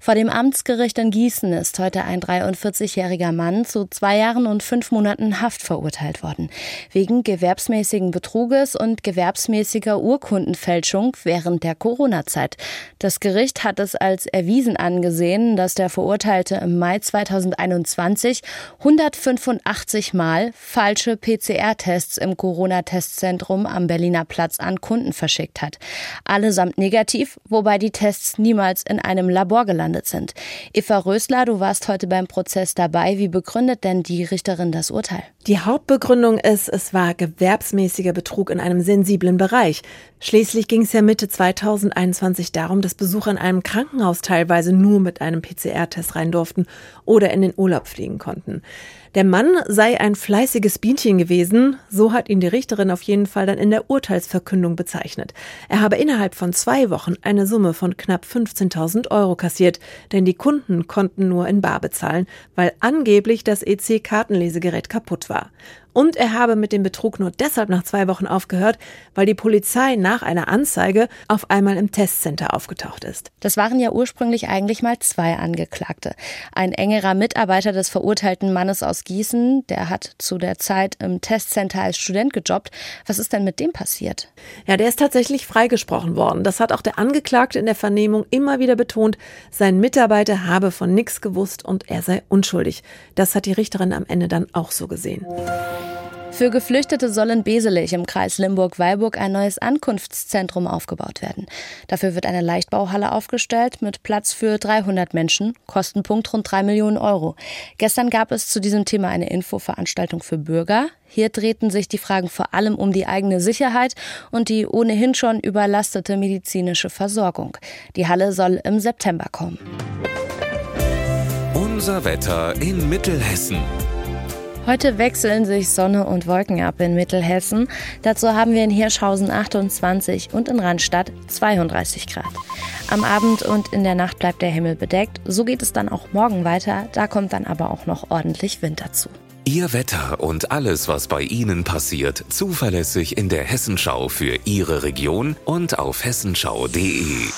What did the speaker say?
Vor dem Amtsgericht in Gießen ist heute ein 43-jähriger Mann zu zwei Jahren und fünf Monaten Haft verurteilt worden. Wegen gewerbsmäßigen Betruges und gewerbsmäßiger Urkundenfälschung während der Corona-Zeit. Das Gericht hat es als erwiesen angesehen, dass der Verurteilte im Mai 2021 185 Mal falsche PCR-Tests im Corona-Testzentrum am Berliner Platz an Kunden verschickt hat. Allesamt negativ, wobei die Tests niemals in einem Labor gelandet sind. Eva Rösler, du warst heute beim Prozess dabei. Wie begründet denn die Richterin das Urteil? Die Hauptbegründung ist, es war gewerbsmäßiger Betrug in einem sensiblen Bereich. Schließlich ging es ja Mitte 2021 darum, dass Besucher in einem Krankenhaus teilweise nur mit einem PCR-Test rein durften oder in den Urlaub fliegen konnten. Der Mann sei ein fleißiges Bienchen gewesen, so hat ihn die Richterin auf jeden Fall dann in der Urteilsverkündung bezeichnet. Er habe innerhalb von zwei Wochen eine Summe von knapp 15.000 Euro kassiert, denn die Kunden konnten nur in Bar bezahlen, weil angeblich das EC-Kartenlesegerät kaputt war. Und er habe mit dem Betrug nur deshalb nach zwei Wochen aufgehört, weil die Polizei nach einer Anzeige auf einmal im Testcenter aufgetaucht ist. Das waren ja ursprünglich eigentlich mal zwei Angeklagte. Ein engerer Mitarbeiter des verurteilten Mannes aus Gießen, der hat zu der Zeit im Testcenter als Student gejobbt. Was ist denn mit dem passiert? Ja, der ist tatsächlich freigesprochen worden. Das hat auch der Angeklagte in der Vernehmung immer wieder betont. Sein Mitarbeiter habe von nichts gewusst und er sei unschuldig. Das hat die Richterin am Ende dann auch so gesehen. Für Geflüchtete soll in Beselich im Kreis Limburg-Weilburg ein neues Ankunftszentrum aufgebaut werden. Dafür wird eine Leichtbauhalle aufgestellt mit Platz für 300 Menschen, Kostenpunkt rund 3 Millionen Euro. Gestern gab es zu diesem Thema eine Infoveranstaltung für Bürger. Hier drehten sich die Fragen vor allem um die eigene Sicherheit und die ohnehin schon überlastete medizinische Versorgung. Die Halle soll im September kommen. Unser Wetter in Mittelhessen. Heute wechseln sich Sonne und Wolken ab in Mittelhessen. Dazu haben wir in Hirschhausen 28 und in Randstadt 32 Grad. Am Abend und in der Nacht bleibt der Himmel bedeckt. So geht es dann auch morgen weiter. Da kommt dann aber auch noch ordentlich Wind dazu. Ihr Wetter und alles, was bei Ihnen passiert, zuverlässig in der Hessenschau für Ihre Region und auf hessenschau.de.